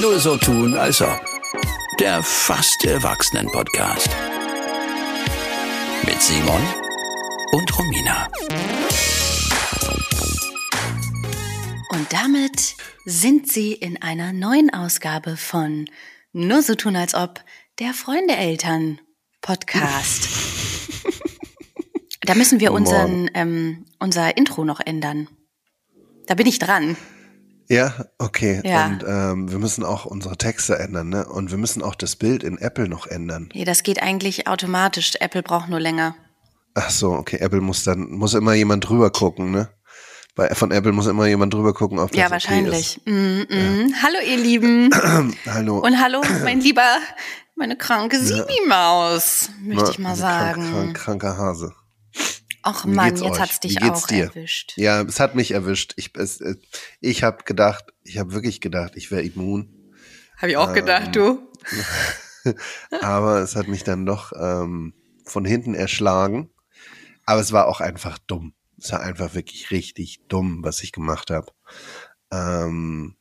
Nur so tun, als ob. Der fast Erwachsenen-Podcast. Mit Simon und Romina. Und damit sind Sie in einer neuen Ausgabe von Nur so tun, als ob der Freunde-Eltern Podcast. da müssen wir unseren, ähm, unser Intro noch ändern. Da bin ich dran. Ja, okay. Ja. Und ähm, wir müssen auch unsere Texte ändern, ne? Und wir müssen auch das Bild in Apple noch ändern. Nee, das geht eigentlich automatisch. Apple braucht nur länger. Ach so, okay. Apple muss dann, muss immer jemand drüber gucken, ne? Bei, von Apple muss immer jemand drüber gucken, ob das ja, okay wahrscheinlich. Mm, mm. Hallo, ihr Lieben. Hallo. Und hallo, mein lieber, meine kranke Sibi-Maus, möchte ich mal diese krank- sagen. Krank, kranker Hase. Och Wie Mann, jetzt euch? hat's dich auch dir? erwischt. Ja, es hat mich erwischt. Ich, es, äh, ich habe gedacht, ich habe wirklich gedacht, ich wäre immun. Habe ich auch gedacht, du. Aber es hat mich dann doch ähm, von hinten erschlagen. Aber es war auch einfach dumm. Es war einfach wirklich richtig dumm, was ich gemacht habe. Ähm,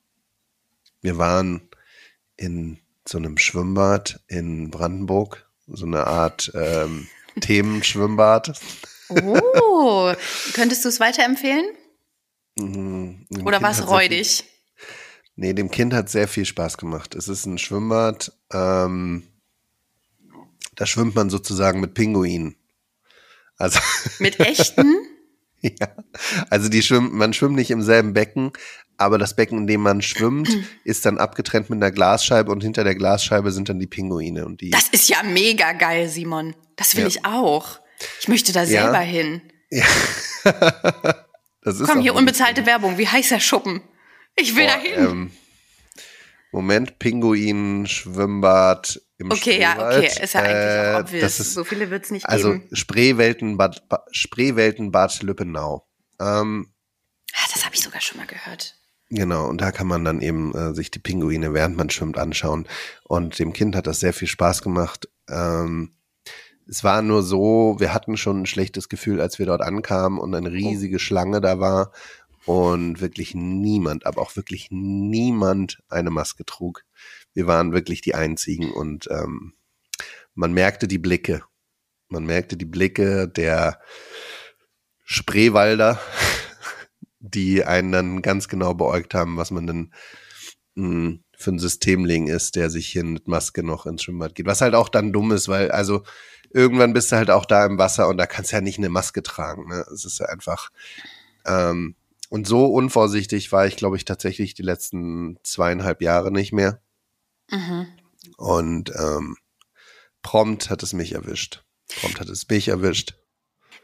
wir waren in so einem Schwimmbad in Brandenburg, so eine Art ähm, Themenschwimmbad. Oh, könntest du es weiterempfehlen? Mhm, Oder war es viel- räudig? Nee, dem Kind hat sehr viel Spaß gemacht. Es ist ein Schwimmbad, ähm, da schwimmt man sozusagen mit Pinguinen. Also, Mit echten? ja, also die schwimmen, man schwimmt nicht im selben Becken, aber das Becken, in dem man schwimmt, ist dann abgetrennt mit einer Glasscheibe und hinter der Glasscheibe sind dann die Pinguine und die. Das ist ja mega geil, Simon. Das will Ja. ich auch. Ich möchte da Ja. selber hin. das ist Komm, auch hier unbezahlte Werbung. Wie heißt der Schuppen? Ich will Boah, da hin. ähm, Moment, Pinguin, Schwimmbad im okay, ja, Spreewald. okay. Ist ja eigentlich auch Äh, obvious. Das ist, so viele wird's nicht also geben. Spreeweltenbad, Ba- Spreeweltenbad Lübbenau. Ähm, Ah, das habe ich sogar schon mal gehört. Genau, und da kann man dann eben äh, sich die Pinguine, während man schwimmt, anschauen. Und dem Kind hat das sehr viel Spaß gemacht. Ähm, es war nur so, wir hatten schon ein schlechtes Gefühl, als wir dort ankamen und eine riesige Schlange da war und wirklich niemand, aber auch wirklich niemand eine Maske trug. Wir waren wirklich die Einzigen und ähm, man merkte die Blicke. Man merkte die Blicke der Spreewalder, die einen dann ganz genau beäugt haben, was man denn mh, für ein Systemling ist, der sich hier mit Maske noch ins Schwimmbad geht. Was halt auch dann dumm ist, weil also irgendwann bist du halt auch da im Wasser und da kannst du ja nicht eine Maske tragen. Ne? Es ist ja einfach ähm, und so unvorsichtig war ich, glaube ich, tatsächlich die letzten zweieinhalb Jahre nicht mehr. Mhm. Und ähm, prompt hat es mich erwischt. Prompt hat es mich erwischt.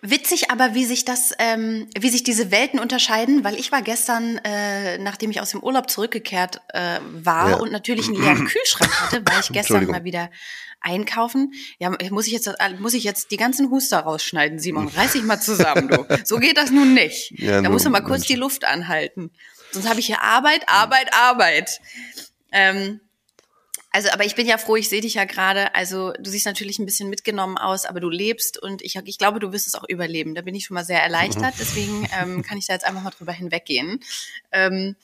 Witzig aber, wie sich das, ähm, wie sich diese Welten unterscheiden, weil ich war gestern, äh, nachdem ich aus dem Urlaub zurückgekehrt äh, war Ja. und natürlich einen leeren Kühlschrank hatte, war ich gestern mal wieder einkaufen. Ja, muss ich jetzt, muss ich jetzt die ganzen Huster rausschneiden, Simon? Reiß dich mal zusammen, du. So geht das nun nicht. Ja, da muss man mal kurz Mensch. die Luft anhalten. Sonst habe ich hier Arbeit, Arbeit, Arbeit. Ähm, also, aber ich bin ja froh, ich sehe dich ja gerade. Also, du siehst natürlich ein bisschen mitgenommen aus, aber du lebst und ich, ich glaube, du wirst es auch überleben. Da bin ich schon mal sehr erleichtert. Deswegen ähm, kann ich da jetzt einfach mal drüber hinweggehen. Ähm,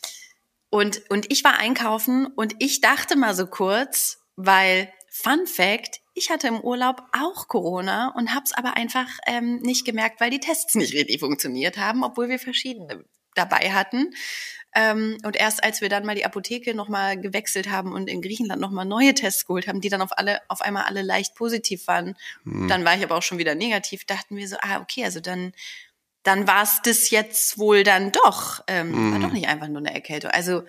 und, und ich war einkaufen und ich dachte mal so kurz, weil Fun Fact, ich hatte im Urlaub auch Corona und hab's aber einfach ähm, nicht gemerkt, weil die Tests nicht richtig funktioniert haben, obwohl wir verschiedene dabei hatten. Ähm, und erst als wir dann mal die Apotheke nochmal gewechselt haben und in Griechenland nochmal neue Tests geholt haben, die dann auf alle, auf einmal alle leicht positiv waren, dann war ich aber auch schon wieder negativ, dachten wir so, ah, okay, also dann, dann war es das jetzt wohl dann doch. Ähm, War doch nicht einfach nur eine Erkältung. Also,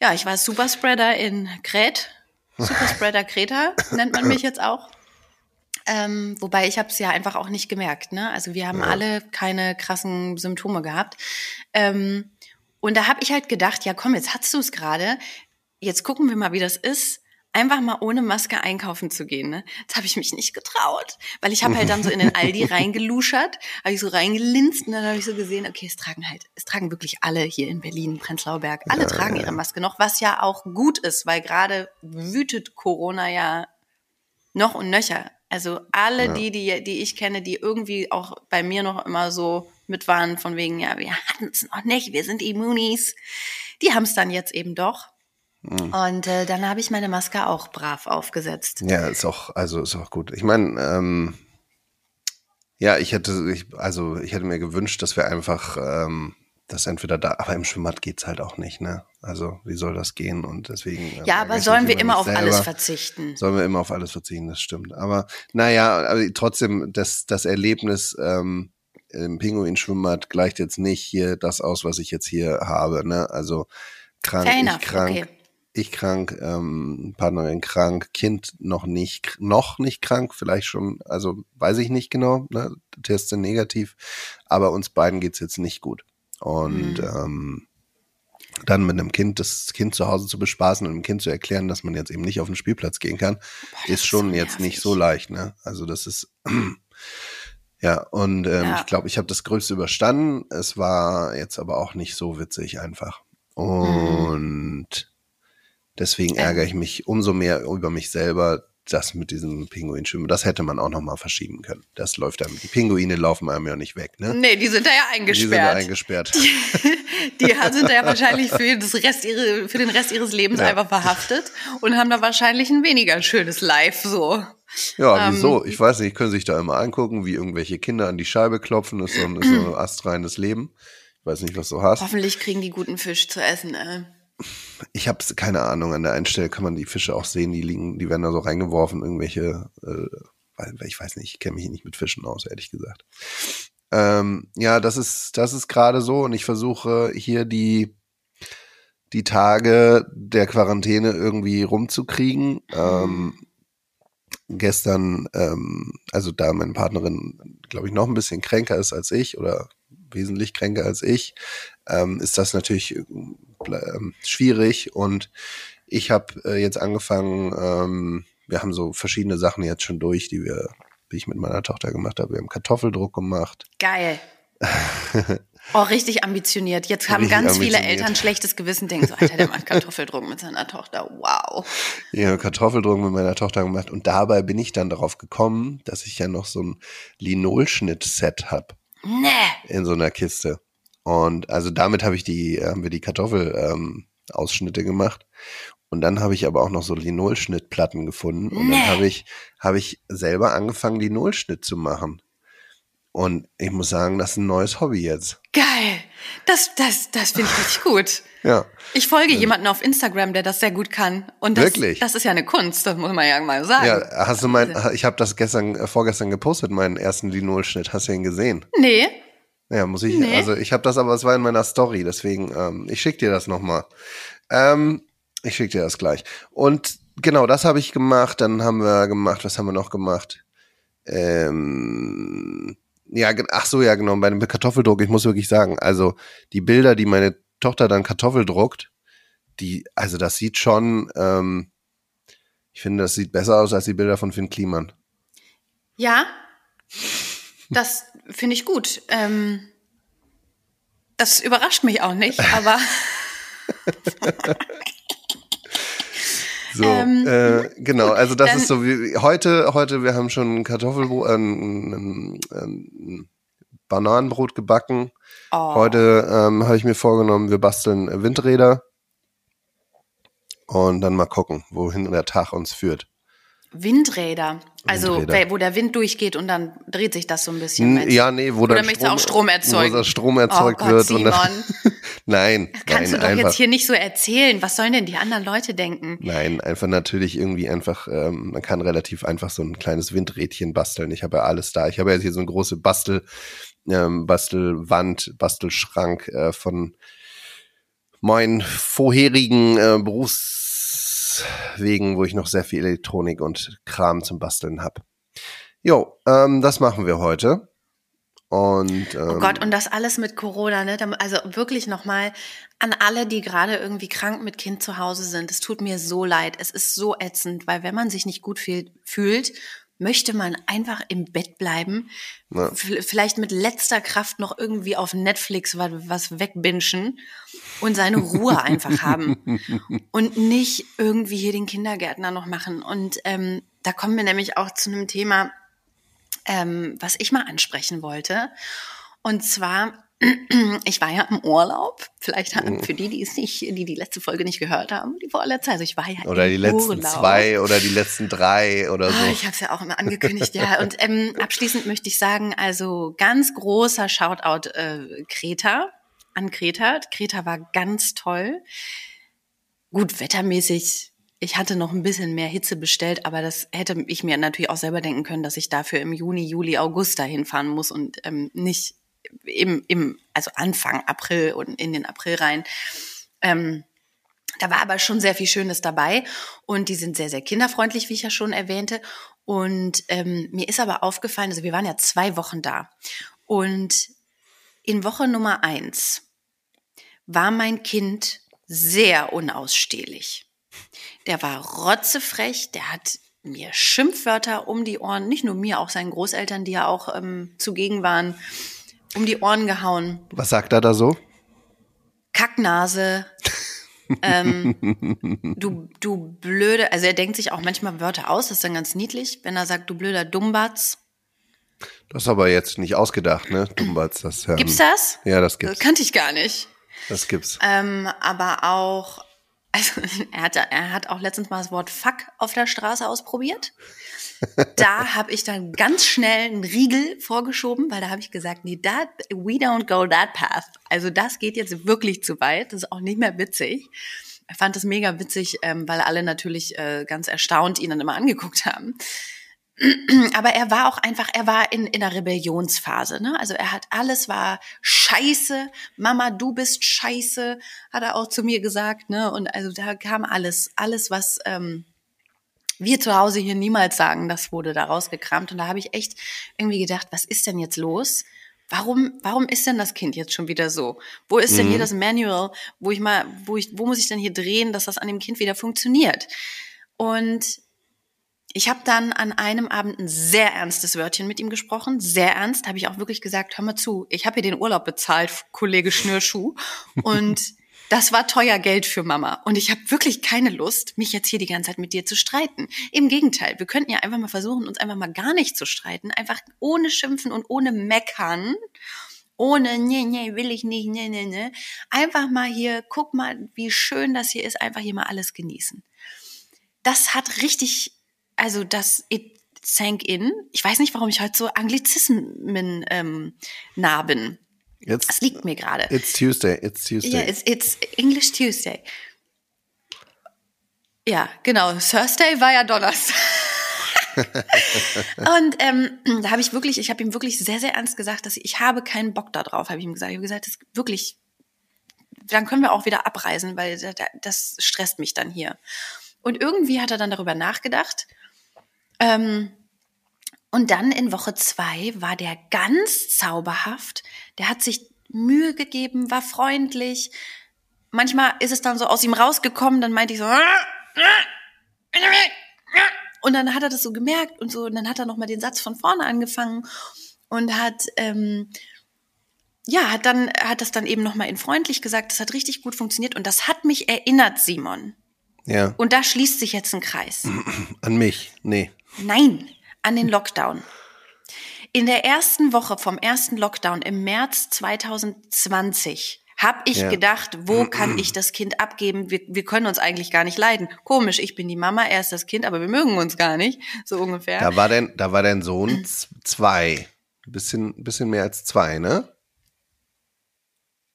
ja, ich war Superspreader in Kret. Superspreader Kreta nennt man mich jetzt auch. Ähm, wobei ich habe es ja einfach auch nicht gemerkt. Ne? Also wir haben alle keine krassen Symptome gehabt. Ähm, und da habe ich halt gedacht, ja komm, jetzt hast du es gerade. Jetzt gucken wir mal, wie das ist, einfach mal ohne Maske einkaufen zu gehen. Ne? Das habe ich mich nicht getraut, weil ich habe halt dann so in den Aldi reingeluschert, habe ich so reingelinst und dann habe ich so gesehen, okay, es tragen halt, es tragen wirklich alle hier in Berlin, Prenzlauer Berg, alle tragen ihre Maske noch, was ja auch gut ist, weil gerade wütet Corona ja noch und nöcher. Also alle die, die, die ich kenne, die irgendwie auch bei mir noch immer so mit waren, von wegen, ja, wir hatten es noch nicht, wir sind Immunis. Die haben es dann jetzt eben doch. Mhm. Und äh, dann habe ich meine Maske auch brav aufgesetzt. Ja, ist auch, also ist auch gut. Ich meine, ähm, ja, ich hätte, ich, also ich hätte mir gewünscht, dass wir einfach ähm, das entweder da, aber im Schwimmbad geht's halt auch nicht, ne? Also wie soll das gehen? Und deswegen. äh, Ja, aber sollen wir immer auf selber. alles verzichten? Sollen wir immer auf alles verzichten, das stimmt. Aber naja, aber trotzdem, das, das Erlebnis ähm, im Pinguin-Schwimmbad gleicht jetzt nicht hier das aus, was ich jetzt hier habe. Ne? Also krank, Fair ich enough, krank, okay. ich krank, ähm, Partnerin krank, Kind noch nicht, noch nicht krank, vielleicht schon, also weiß ich nicht genau, ne? Tests sind negativ, aber uns beiden geht's jetzt nicht gut. Und Mhm. ähm, dann mit einem Kind, das Kind zu Hause zu bespaßen und dem Kind zu erklären, dass man jetzt eben nicht auf den Spielplatz gehen kann, das ist ist schon so jetzt nicht so leicht, ne? Also das ist ja und ähm, Ja. ich glaube, ich habe das Größte überstanden. Es war jetzt aber auch nicht so witzig einfach. Und deswegen Ähm. ärgere ich mich umso mehr über mich selber, das mit diesem Pinguinschwimmen. Das hätte man auch noch mal verschieben können. Das läuft dann. Die Pinguine laufen einem ja nicht weg, ne? Nee, die sind da ja Die sind da eingesperrt. eingesperrt. Die sind da ja wahrscheinlich für, das Rest ihre, für den Rest ihres Lebens Ja. einfach verhaftet und haben da wahrscheinlich ein weniger schönes Life so. Ja, Ähm, wieso? Ich weiß nicht, können sich da immer angucken, wie irgendwelche Kinder an die Scheibe klopfen. Das ist so ein, ist so ein astreines Leben. Ich weiß nicht, was du hast. Hoffentlich kriegen die guten Fisch zu essen. Äh. Ich habe keine Ahnung. An der einen Stelle kann man die Fische auch sehen, die liegen, die werden da so reingeworfen, irgendwelche, äh, ich weiß nicht, ich kenne mich nicht mit Fischen aus, ehrlich gesagt. Ähm, ja, das ist, das ist gerade so und ich versuche hier die, die Tage der Quarantäne irgendwie rumzukriegen. Ähm, gestern, ähm, also da meine Partnerin, glaube ich, noch ein bisschen kränker ist als ich oder wesentlich kränker als ich, ähm, ist das natürlich ähm, schwierig und ich habe äh, jetzt angefangen, ähm, wir haben so verschiedene Sachen jetzt schon durch, die wir, wie ich mit meiner Tochter gemacht habe. Wir haben Kartoffeldruck gemacht. Geil. Oh, richtig ambitioniert. Jetzt haben Richtig ganz viele. Eltern schlechtes Gewissen, denken so, Alter, der macht Kartoffeldruck mit seiner Tochter. Wow. Ich habe Kartoffeldruck mit meiner Tochter gemacht und dabei bin ich dann darauf gekommen, dass ich ja noch so ein Linolschnitt-Set habe Nee. in so einer Kiste. Und also damit habe ich die, haben wir die Kartoffelausschnitte ähm, Ausschnitte gemacht. Und dann habe ich aber auch noch so Linolschnittplatten gefunden. Und Nee. dann habe ich, habe ich selber angefangen, Linolschnitt zu machen. Und ich muss sagen, das ist ein neues Hobby jetzt. Geil. Das, das, das finde ich richtig gut. Ja. Ich folge jemanden auf Instagram, der das sehr gut kann. Und das, Wirklich? das ist ja eine Kunst, das muss man ja mal sagen. Ja, hast du mein, ich habe das gestern, äh, vorgestern gepostet, meinen ersten Linolschnitt. Hast du ihn gesehen? Nee. Ja, muss ich, Nee. also ich habe das aber, es war in meiner Story, deswegen, ähm, ich schick dir das nochmal. Ähm, ich schick dir das gleich. Und genau, das habe ich gemacht, dann haben wir gemacht, was haben wir noch gemacht? Ähm, ja, ach so, ja, genau, bei dem Kartoffeldruck, ich muss wirklich sagen, also die Bilder, die meine Tochter dann Kartoffel druckt, die, also das sieht schon, ähm, ich finde, das sieht besser aus als die Bilder von Finn Kliman. Ja, das finde ich gut. Ähm, das überrascht mich auch nicht, aber So, Ähm, äh, genau, also das ist so wie heute, heute, wir haben schon ein Kartoffelbrot, äh, ein, ein, ein Bananenbrot gebacken. oh, Heute ähm, habe ich mir vorgenommen, wir basteln Windräder und dann mal gucken, wohin der Tag uns führt. Windräder. Also Windräder. wo der Wind durchgeht und dann dreht sich das so ein bisschen. N-? Ja, nee, wo Oder dann du auch Strom erzeugen? Wo das Strom erzeugt oh Gott, wird. Simon, Und dann, nein, kannst nein, du doch einfach. jetzt hier nicht so erzählen. Was sollen denn die anderen Leute denken? Nein, einfach natürlich irgendwie einfach, ähm, man kann relativ einfach so ein kleines Windrädchen basteln. Ich habe ja alles da. Ich habe ja hier so eine große Bastel, ähm, Bastelwand, Bastelschrank äh, von meinen vorherigen äh, Berufswegen, wo ich noch sehr viel Elektronik und Kram zum Basteln habe. Jo, ähm, das machen wir heute. Und ähm, Oh Gott, und das alles mit Corona, ne? Also wirklich nochmal an alle, die gerade irgendwie krank mit Kind zu Hause sind. Es tut mir so leid. Es ist so ätzend, weil wenn man sich nicht gut fühl- fühlt, möchte man einfach im Bett bleiben. Ja. Vielleicht mit letzter Kraft noch irgendwie auf Netflix was, was wegbinschen und seine Ruhe einfach haben. Und nicht irgendwie hier den Kindergärtner noch machen. Und ähm, da kommen wir nämlich auch zu einem Thema, ähm, was ich mal ansprechen wollte. Und zwar, ich war ja im Urlaub. Vielleicht haben, für die, die es nicht, die die letzte Folge nicht gehört haben, die vorletzte. Also ich war ja Oder im die letzten Urlaub. zwei oder die letzten drei oder so. Ah, Ich habe es ja auch immer angekündigt, ja. Und ähm, abschließend möchte ich sagen, also ganz großer Shoutout äh, Kreta an Kreta. Kreta war ganz toll. Gut, wettermäßig. Ich hatte noch ein bisschen mehr Hitze bestellt, aber das hätte ich mir natürlich auch selber denken können, dass ich dafür im Juni, Juli, August dahin fahren muss und ähm, nicht im, im, also Anfang April und in den April rein. Ähm, da war aber schon sehr viel Schönes dabei und die sind sehr, sehr kinderfreundlich, wie ich ja schon erwähnte. Und ähm, mir ist aber aufgefallen, also wir waren ja zwei Wochen da und in Woche Nummer eins war mein Kind sehr unausstehlich. Der war rotzefrech, der hat mir Schimpfwörter um die Ohren, nicht nur mir, auch seinen Großeltern, die ja auch ähm, zugegen waren, um die Ohren gehauen. Was sagt er da so? Kacknase. ähm, du, du blöde, also er denkt sich auch manchmal Wörter aus, das ist dann ganz niedlich, wenn er sagt, du blöder Dummbatz. Das ist aber jetzt nicht ausgedacht, ne? Dumbatz, das ähm, Gibt's das? Ja, das Das gibt's. kannte ich gar nicht. Das gibt's. Ähm, aber auch, also er hat, er hat auch letztens mal das Wort Fuck auf der Straße ausprobiert. Da habe ich dann ganz schnell einen Riegel vorgeschoben, weil da habe ich gesagt, nee, that, we don't go that path. Also das geht jetzt wirklich zu weit. Das ist auch nicht mehr witzig. Er fand das mega witzig, ähm, weil alle natürlich äh, ganz erstaunt ihn dann immer angeguckt haben. Aber er war auch einfach, er war in, in einer Rebellionsphase. Ne? Also er hat alles war scheiße. Mama, du bist scheiße, hat er auch zu mir gesagt. Ne? Und also da kam alles, alles, was ähm, wir zu Hause hier niemals sagen, das wurde da rausgekramt. Und da habe ich echt irgendwie gedacht, was ist denn jetzt los? Warum, warum ist denn das Kind jetzt schon wieder so? Wo ist denn hier das Manual, wo ich mal, wo ich, wo muss ich denn hier drehen, dass das an dem Kind wieder funktioniert? Und ich habe dann an einem Abend ein sehr ernstes Wörtchen mit ihm gesprochen, sehr ernst, habe ich auch wirklich gesagt, hör mal zu, ich habe hier den Urlaub bezahlt, Kollege Schnürschuh, und das war teuer Geld für Mama. Und ich habe wirklich keine Lust, mich jetzt hier die ganze Zeit mit dir zu streiten. Im Gegenteil, wir könnten ja einfach mal versuchen, uns einfach mal gar nicht zu streiten, einfach ohne Schimpfen und ohne Meckern, ohne, nee, nee, will ich nicht, nee, nee, nee. Einfach mal hier, guck mal, wie schön das hier ist, einfach hier mal alles genießen. Das hat richtig, also das, it sank in. Ich weiß nicht, warum ich heute so Anglizismen ähm, nah bin. Jetzt, Das liegt mir gerade. it's Tuesday, it's Tuesday. Ja, it's, it's English Tuesday. Ja, genau. Thursday war ja Donnerstag. und ähm, da habe ich wirklich, ich habe ihm wirklich sehr, sehr ernst gesagt, dass ich, ich habe keinen Bock da drauf, habe ich ihm gesagt. Ich habe gesagt, das ist wirklich, dann können wir auch wieder abreisen, weil da- da- das stresst mich dann hier. Und irgendwie hat er dann darüber nachgedacht. Ähm, und dann in Woche zwei war der ganz zauberhaft. Der hat sich Mühe gegeben, war freundlich. Manchmal ist es dann so aus ihm rausgekommen, dann meinte ich so. Und dann hat er das so gemerkt und so, und dann hat er nochmal den Satz von vorne angefangen und hat, ähm, ja, hat dann, hat das dann eben nochmal in freundlich gesagt, das hat richtig gut funktioniert und das hat mich erinnert, Simon. Ja, Und da schließt sich jetzt ein Kreis. an mich. Nee. Nein, an den Lockdown. In der ersten Woche vom ersten Lockdown im März 2020 habe ich Ja. gedacht, wo kann ich das Kind abgeben? Wir, wir können uns eigentlich gar nicht leiden. Komisch, ich bin die Mama, er ist das Kind, aber wir mögen uns gar nicht, so ungefähr. Da war dein, da war dein Sohn zwei. Ein bisschen, bisschen mehr als zwei, ne?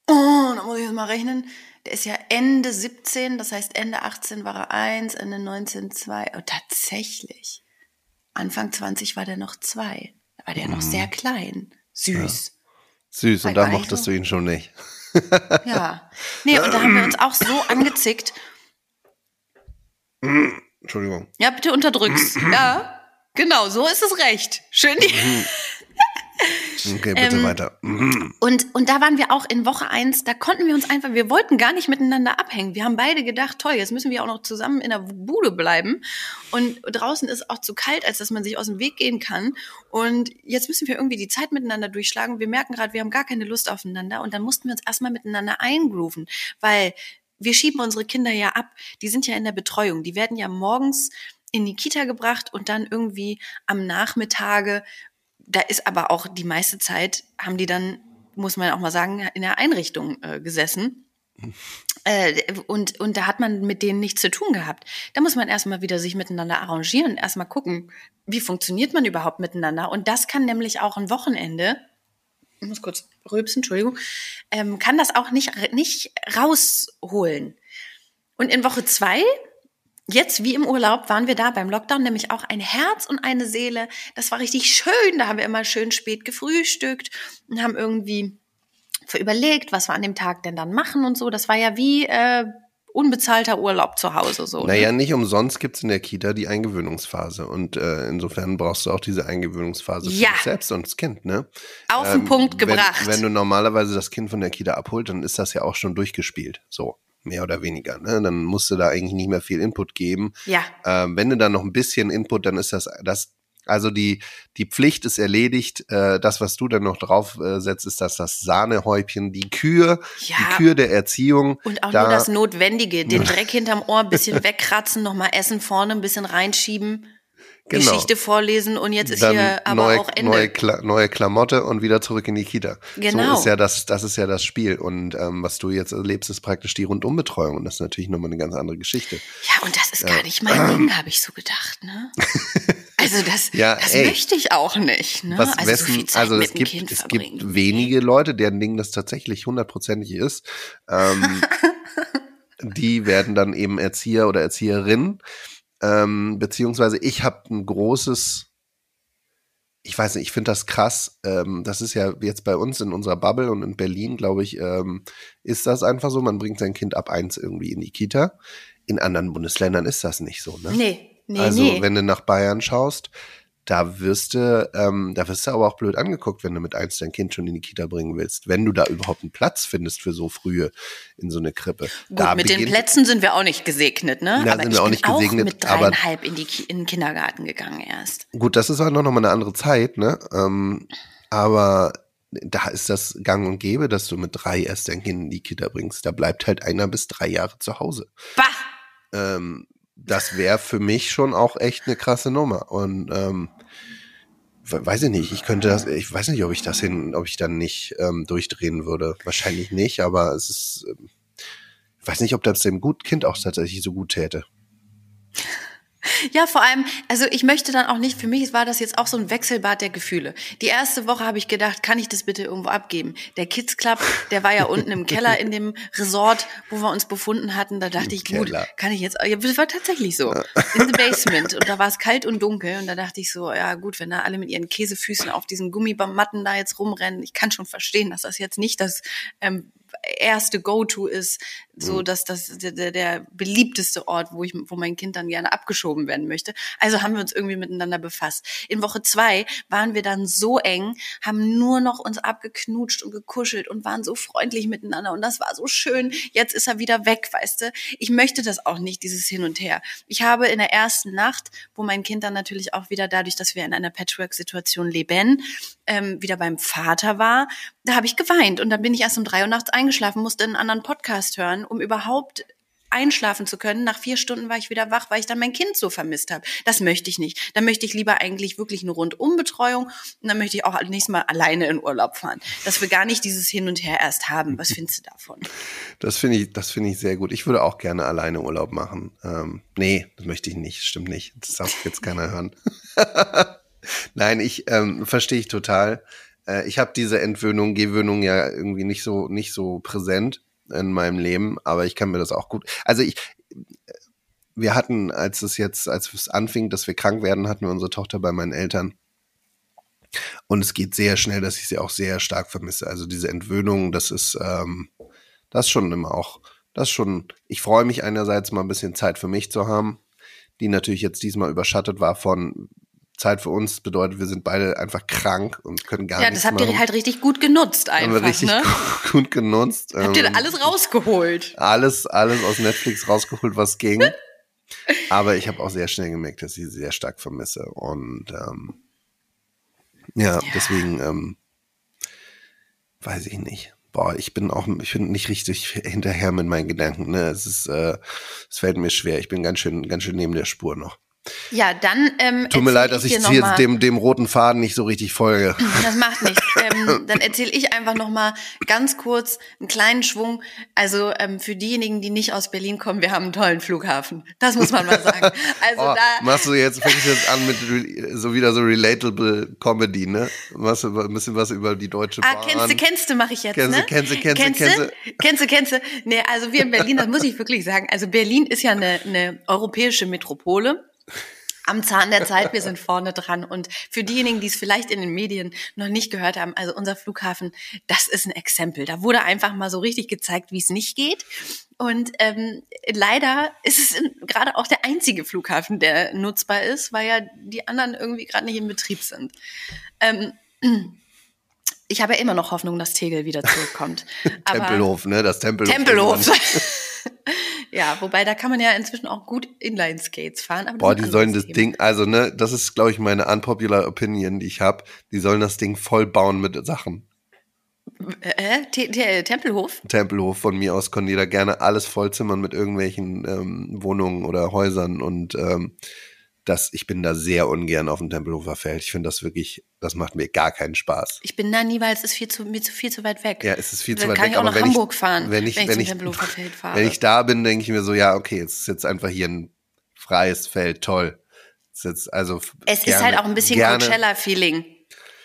Oh, da muss ich jetzt mal rechnen. Der ist ja Ende 17, das heißt Ende 18 war er 1, Ende 19 2. Oh, tatsächlich. Anfang 20 war der noch zwei. Da war der noch sehr klein. Süß. Süß, und da mochtest so. du ihn schon nicht. Ja. Nee, und da haben wir uns auch so angezickt. Entschuldigung. Ja, bitte unterdrück's. Ja. Genau, so ist es recht. Schön. Die Okay, bitte Ähm, weiter. Und, und da waren wir auch in Woche eins. da konnten wir uns einfach, wir wollten gar nicht miteinander abhängen. Wir haben beide gedacht, toll, jetzt müssen wir auch noch zusammen in der Bude bleiben. Und draußen ist auch zu kalt, als dass man sich aus dem Weg gehen kann. Und jetzt müssen wir irgendwie die Zeit miteinander durchschlagen. Wir merken gerade, wir haben gar keine Lust aufeinander. Und dann mussten wir uns erstmal miteinander eingrooven, weil wir schieben unsere Kinder ja ab. Die sind ja in der Betreuung. Die werden ja morgens in die Kita gebracht und dann irgendwie am Nachmittage da ist aber auch die meiste Zeit, haben die dann muss man auch mal sagen, in der Einrichtung äh, gesessen. Äh, und, und da hat man mit denen nichts zu tun gehabt. Da muss man erstmal wieder sich miteinander arrangieren, erstmal gucken, wie funktioniert man überhaupt miteinander. Und das kann nämlich auch ein Wochenende, ich muss kurz rülpsen, Entschuldigung, ähm, kann das auch nicht, nicht rausholen. Und in Woche zwei Jetzt, wie im Urlaub, waren wir da beim Lockdown, nämlich auch ein Herz und eine Seele. Das war richtig schön. Da haben wir immer schön spät gefrühstückt und haben irgendwie überlegt, was wir an dem Tag denn dann machen und so. Das war ja wie äh, unbezahlter Urlaub zu Hause so. Naja, ne? nicht umsonst gibt's in der Kita die Eingewöhnungsphase. Und äh, insofern brauchst du auch diese Eingewöhnungsphase für Ja. dich selbst und das Kind, ne? Auf den Ähm, Punkt wenn, gebracht. Wenn du normalerweise das Kind von der Kita abholt, dann ist das ja auch schon durchgespielt. So, mehr oder weniger. Ne? Dann musst du da eigentlich nicht mehr viel Input geben. ja, Ähm, wenn du dann noch ein bisschen Input, dann ist das das. Also die, die Pflicht ist erledigt. Äh, das, was du dann noch drauf äh, setzt, ist das, das Sahnehäubchen, die Kür, Ja. die Kür der Erziehung. und auch da, nur das Notwendige. Den Dreck hinterm Ohr ein bisschen wegkratzen, nochmal Essen vorne ein bisschen reinschieben, Genau. Geschichte vorlesen und jetzt ist dann hier aber neue, auch Ende. Neue, Kla neue Klamotte und wieder zurück in die Kita. Genau. So ist ja das, das ist ja das Spiel. Und ähm, was du jetzt erlebst, ist praktisch die Rundumbetreuung. Und das ist natürlich nochmal eine ganz andere Geschichte. Ja, und das ist gar nicht mein Ding, habe ich so gedacht, ne? Also das, Ja, das ey. möchte ich auch nicht, ne? Was, also wessen, so also mit es gibt, Kind es gibt wenige Leute, deren Ding das tatsächlich hundertprozentig ist. Ähm, die werden dann eben Erzieher oder Erzieherin. Ähm, beziehungsweise ich habe ein großes, ich weiß nicht, ich finde das krass. Ähm, das ist ja jetzt bei uns in unserer Bubble und in Berlin, glaube ich, ähm, ist das einfach so. Man bringt sein Kind ab eins irgendwie in die Kita. In anderen Bundesländern ist das nicht so. Ne? Nee, nee, also nee. wenn du nach Bayern schaust, da wirst du, ähm, da wirst du aber auch blöd angeguckt, wenn du mit eins dein Kind schon in die Kita bringen willst. Wenn du da überhaupt einen Platz findest für so frühe in so eine Krippe. Gut, da mit den Plätzen sind wir auch nicht gesegnet, ne? Da aber sind ich wir auch bin nicht gesegnet, auch mit dreieinhalb in, die, in den Kindergarten gegangen erst. Gut, das ist auch noch mal eine andere Zeit, ne? Ähm, aber da ist das gang und gäbe, dass du mit drei erst dein Kind in die Kita bringst. Da bleibt halt einer bis drei Jahre zu Hause. Bah! ähm, das wäre für mich schon auch echt eine krasse Nummer. Und ähm, we- weiß ich nicht, ich könnte das, ich weiß nicht, ob ich das hin, ob ich dann nicht ähm, durchdrehen würde. Wahrscheinlich nicht, aber es ist, ähm, ich weiß nicht, ob das dem gut Kind auch tatsächlich so gut täte. Ja, vor allem, also ich möchte dann auch nicht, für mich war das jetzt auch so ein Wechselbad der Gefühle. Die erste Woche habe ich gedacht, kann ich das bitte irgendwo abgeben? Der Kids Club, der war ja unten im Keller in dem Resort, wo wir uns befunden hatten. Da dachte Im ich, gut, Keller. kann ich jetzt, ja, das war tatsächlich so. In the basement. Und da war es kalt und dunkel. Und da dachte ich so, ja gut, wenn da alle mit ihren Käsefüßen auf diesen Gummimatten da jetzt rumrennen, ich kann schon verstehen, dass das jetzt nicht das ähm, erste Go-To ist, so dass das der, der- der beliebteste Ort, wo ich, wo mein Kind dann gerne abgeschoben werden möchte. Also haben wir uns irgendwie miteinander befasst. In Woche zwei waren wir dann so eng, haben nur noch uns abgeknutscht und gekuschelt und waren so freundlich miteinander und das war so schön. Jetzt ist er wieder weg, weißt du. Ich möchte das auch nicht, dieses Hin und Her. Ich habe in der ersten Nacht, wo mein Kind dann natürlich auch wieder dadurch, dass wir in einer Patchwork-Situation leben, ähm, wieder beim Vater war, da habe ich geweint und dann bin ich erst um drei Uhr nachts eingeschlafen, musste einen anderen Podcast hören, um überhaupt einschlafen zu können. Nach vier Stunden war ich wieder wach, weil ich dann mein Kind so vermisst habe. Das möchte ich nicht. Dann möchte ich lieber eigentlich wirklich eine Rundumbetreuung und dann möchte ich auch nächstes Mal alleine in Urlaub fahren. Dass wir gar nicht dieses Hin und Her erst haben. Was findest du davon? Das finde ich, das finde ich sehr gut. Ich würde auch gerne alleine Urlaub machen. Ähm, nee, das möchte ich nicht, stimmt nicht. Das darf jetzt keiner hören. Nein, ich ähm, verstehe ich total. Äh, ich habe diese Entwöhnung, Gewöhnung ja irgendwie nicht so nicht so präsent in meinem Leben, aber ich kann mir das auch gut. Also ich, wir hatten, als es jetzt, als es anfing, dass wir krank werden, hatten wir unsere Tochter bei meinen Eltern. Und es geht sehr schnell, dass ich sie auch sehr stark vermisse. Also diese Entwöhnung, das ist, ähm, das schon immer auch, das schon, ich freue mich einerseits mal ein bisschen Zeit für mich zu haben, die natürlich jetzt diesmal überschattet war von Zeit für uns, bedeutet, wir sind beide einfach krank und können gar Ja, nichts das habt ihr halt richtig gut genutzt haben wir einfach, richtig ne? gut genutzt. Habt ihr Ähm, alles rausgeholt? alles, alles aus Netflix rausgeholt, was ging. Aber ich habe auch sehr schnell gemerkt, dass ich sie sehr stark vermisse. Und ähm, ja, deswegen ähm, weiß ich nicht. Boah, ich bin auch, ich bin nicht richtig hinterher mit meinen Gedanken. Ne? Es ist, äh, es fällt mir schwer. Ich bin ganz schön, ganz schön neben der Spur noch. Ja, dann. Ähm, Tut mir leid, dass ich dir jetzt noch mal- dem, dem roten Faden nicht so richtig folge. Das macht nichts. ähm, dann erzähle ich einfach noch mal ganz kurz einen kleinen Schwung. Also ähm, für diejenigen, die nicht aus Berlin kommen, wir haben einen tollen Flughafen. Das muss man mal sagen. Also Oh, da. machst du jetzt, fängst du jetzt an mit so wieder so relatable Comedy, ne? Machst du ein bisschen was über die Deutsche Bahn. Ah, kennst du, kennst du, mache ich jetzt, Kennst du, ne? kennst du, kennst du, kennst du? kennst du, kennst du. Nee, also wir in Berlin, das muss ich wirklich sagen. Also Berlin ist ja eine, eine europäische Metropole. Am Zahn der Zeit, wir sind vorne dran. Und für diejenigen, die es vielleicht in den Medien noch nicht gehört haben, also unser Flughafen, das ist ein Exempel. Da wurde einfach mal so richtig gezeigt, wie es nicht geht. Und ähm, leider ist es gerade auch der einzige Flughafen, der nutzbar ist, weil ja die anderen irgendwie gerade nicht in Betrieb sind. Ähm, ich habe ja immer noch Hoffnung, dass Tegel wieder zurückkommt. Tempelhof, ne? Das Tempelhof. Tempelhof. ja, wobei da kann man ja inzwischen auch gut Inline-Skates fahren. Boah, die sollen das Thema. Ding, also ne, das ist, glaube ich, meine unpopular Opinion, die ich habe. Die sollen das Ding voll bauen mit Sachen. Äh, Te Te Tempelhof? Tempelhof von mir aus die da gerne alles vollzimmern mit irgendwelchen ähm, Wohnungen oder Häusern und ähm, das, ich bin da sehr ungern auf dem Tempelhofer Feld. Ich finde das wirklich, das macht mir gar keinen Spaß. Ich bin da nie, weil es ist viel zu, mir zu viel zu weit weg. Ja, es ist viel zu Dann weit kann weg. ich auch nach Hamburg ich, fahren, wenn ich, wenn ich wenn zum ich, Tempelhofer Feld fahre. Wenn ich da bin, denke ich mir so, ja, okay, es ist jetzt einfach hier ein freies Feld, toll. Es ist jetzt also Es ist gerne- halt auch ein bisschen Coachella-Feeling.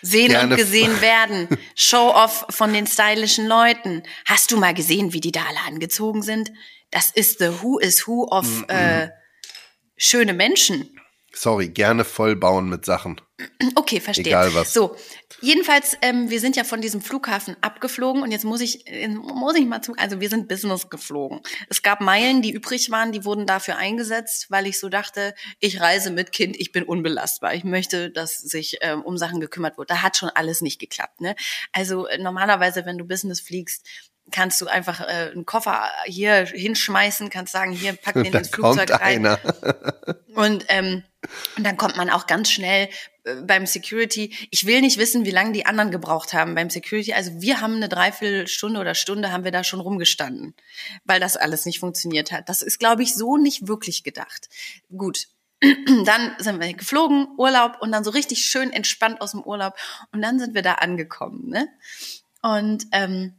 Sehen Gerne und gesehen werden. Show-off von den stylischen Leuten. Hast du mal gesehen, wie die da alle angezogen sind? Das ist the who is who of äh, schöne Menschen. Sorry, gerne voll bauen mit Sachen. Okay, verstehe. Egal was. So, jedenfalls, ähm, wir sind ja von diesem Flughafen abgeflogen und jetzt muss ich, äh, muss ich mal zu, also wir sind Business geflogen. Es gab Meilen, die übrig waren, die wurden dafür eingesetzt, weil ich so dachte, ich reise mit Kind, ich bin unbelastbar. Ich möchte, dass sich ähm, um Sachen gekümmert wird. Da hat schon alles nicht geklappt. Ne? Also äh, normalerweise, wenn du Business fliegst, kannst du einfach äh, einen Koffer hier hinschmeißen, kannst sagen, hier pack den ins Flugzeug rein. einer. Und, ähm, und dann kommt man auch ganz schnell äh, beim Security. Ich will nicht wissen, wie lange die anderen gebraucht haben beim Security. Also wir haben eine Dreiviertelstunde oder Stunde haben wir da schon rumgestanden, weil das alles nicht funktioniert hat. Das ist, glaube ich, so nicht wirklich gedacht. Gut. Dann sind wir geflogen, Urlaub und dann so richtig schön entspannt aus dem Urlaub. Und dann sind wir da angekommen. Ne? Und ähm,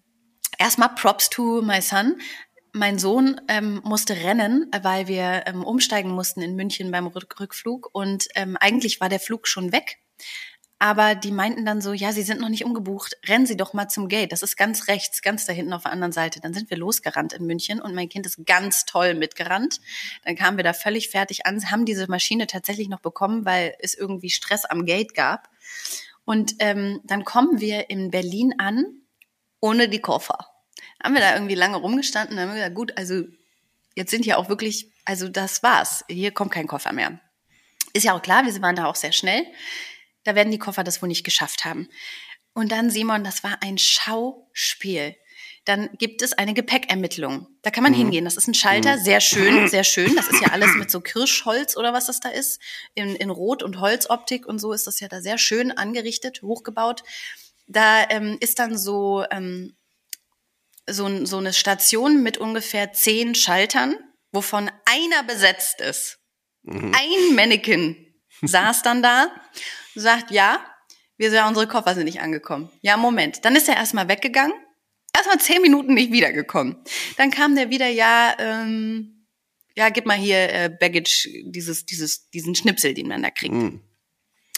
erstmal Props to my son. Mein Sohn ähm, musste rennen, weil wir ähm, umsteigen mussten in München beim Rück Rückflug. Und ähm, eigentlich war der Flug schon weg. Aber die meinten dann so, ja, Sie sind noch nicht umgebucht, rennen Sie doch mal zum Gate. Das ist ganz rechts, ganz da hinten auf der anderen Seite. Dann sind wir losgerannt in München und mein Kind ist ganz toll mitgerannt. Dann kamen wir da völlig fertig an, haben diese Maschine tatsächlich noch bekommen, weil es irgendwie Stress am Gate gab. Und ähm, dann kommen wir in Berlin an, ohne die Koffer. Haben wir da irgendwie lange rumgestanden, dann haben wir gesagt, gut, also jetzt sind hier auch wirklich, also das war's. Hier kommt kein Koffer mehr. Ist ja auch klar, wir waren da auch sehr schnell. Da werden die Koffer das wohl nicht geschafft haben. Und dann, Simon, das war ein Schauspiel. Dann gibt es eine Gepäckermittlung. Da kann man hingehen. Das ist ein Schalter, sehr schön, sehr schön. Das ist ja alles mit so Kirschholz oder was das da ist. In, in Rot- und Holzoptik und so ist das ja da sehr schön angerichtet, hochgebaut. Da ähm, ist dann so, ähm, so, so eine Station mit ungefähr zehn Schaltern, wovon einer besetzt ist. Ein Mannequin saß dann da, sagt, ja, wir ja, unsere Koffer sind nicht angekommen. Ja, Moment. Dann ist er erstmal weggegangen, erstmal zehn Minuten nicht wiedergekommen. Dann kam der wieder, ja, ähm, ja, gib mal hier äh, Baggage, dieses, dieses, diesen Schnipsel, den man da kriegt. Hm.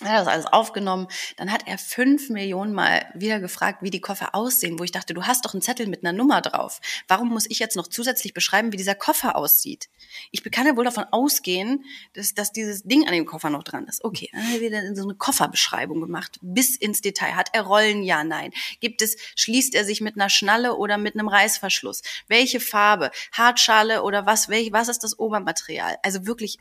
Er hat das alles aufgenommen. Dann hat er fünf Millionen Mal wieder gefragt, wie die Koffer aussehen, wo ich dachte, du hast doch einen Zettel mit einer Nummer drauf. Warum muss ich jetzt noch zusätzlich beschreiben, wie dieser Koffer aussieht? Ich kann ja wohl davon ausgehen, dass, dass dieses Ding an dem Koffer noch dran ist. Okay, dann hat er wieder so eine Kofferbeschreibung gemacht, bis ins Detail. Hat er Rollen? Ja, nein. Gibt es, schließt er sich mit einer Schnalle oder mit einem Reißverschluss? Welche Farbe? Hartschale oder was? Welch, was ist das Obermaterial? Also wirklich